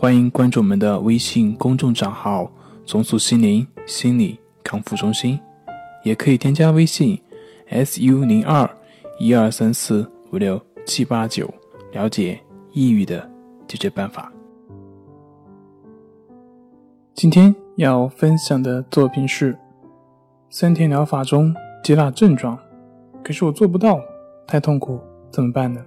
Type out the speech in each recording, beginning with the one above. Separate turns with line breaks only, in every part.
欢迎关注我们的微信公众账号“重塑心灵心理康复中心”，也可以添加微信 “su 零二一二三四五六七八九”了解抑郁的解决办法。今天要分享的作品是三天疗法中接纳症状，可是我做不到，太痛苦，怎么办呢？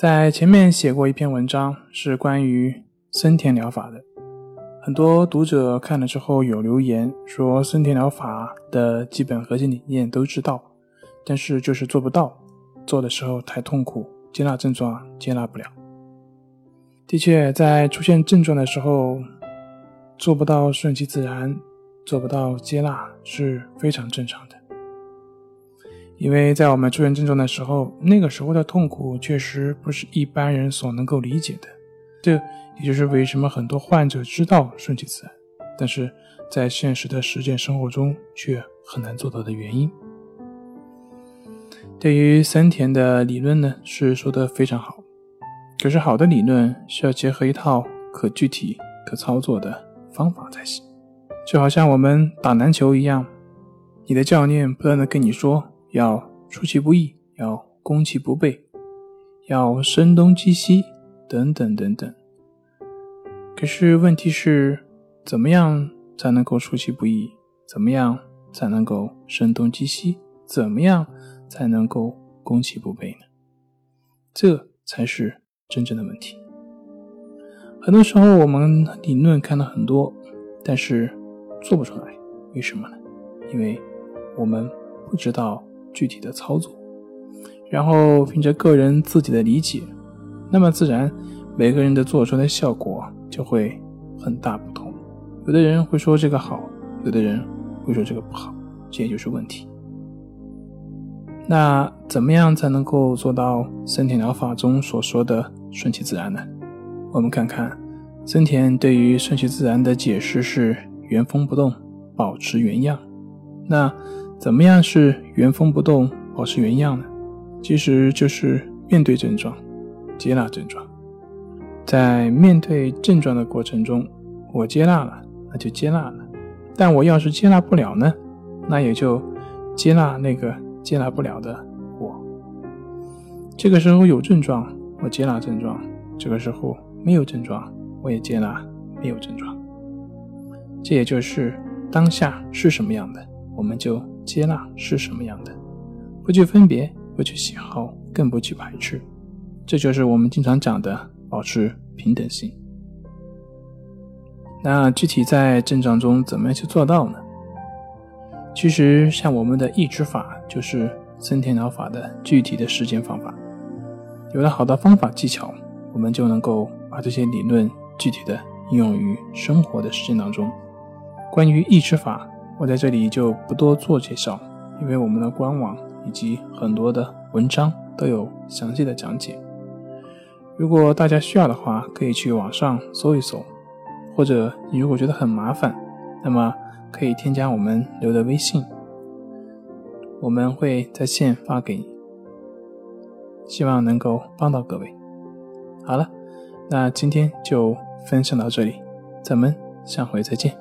在前面写过一篇文章，是关于森田疗法的。很多读者看了之后有留言说，森田疗法的基本核心理念都知道，但是就是做不到，做的时候太痛苦，接纳症状接纳不了。的确，在出现症状的时候，做不到顺其自然，做不到接纳是非常正常的。因为在我们出现症状的时候，那个时候的痛苦确实不是一般人所能够理解的。这也就是为什么很多患者知道顺其自然，但是在现实的实践生活中却很难做到的原因。对于森田的理论呢，是说的非常好。可是好的理论需要结合一套可具体、可操作的方法才行。就好像我们打篮球一样，你的教练不断的跟你说。要出其不意，要攻其不备，要声东击西，等等等等。可是问题是，怎么样才能够出其不意？怎么样才能够声东击西？怎么样才能够攻其不备呢？这才是真正的问题。很多时候，我们理论看了很多，但是做不出来，为什么呢？因为我们不知道。具体的操作，然后凭着个人自己的理解，那么自然每个人的做出的效果就会很大不同。有的人会说这个好，有的人会说这个不好，这也就是问题。那怎么样才能够做到森田疗法中所说的顺其自然呢？我们看看森田对于顺其自然的解释是原封不动，保持原样。那。怎么样是原封不动、保持原样呢？其实就是面对症状，接纳症状。在面对症状的过程中，我接纳了，那就接纳了。但我要是接纳不了呢，那也就接纳那个接纳不了的我。这个时候有症状，我接纳症状；这个时候没有症状，我也接纳没有症状。这也就是当下是什么样的，我们就。接纳是什么样的？不去分别，不去喜好，更不去排斥，这就是我们经常讲的保持平等性。那具体在症状中怎么样去做到呢？其实像我们的抑制法，就是森田疗法的具体的实践方法。有了好的方法技巧，我们就能够把这些理论具体的应用于生活的实践当中。关于抑制法。我在这里就不多做介绍，因为我们的官网以及很多的文章都有详细的讲解。如果大家需要的话，可以去网上搜一搜，或者你如果觉得很麻烦，那么可以添加我们留的微信，我们会在线发给你。希望能够帮到各位。好了，那今天就分享到这里，咱们下回再见。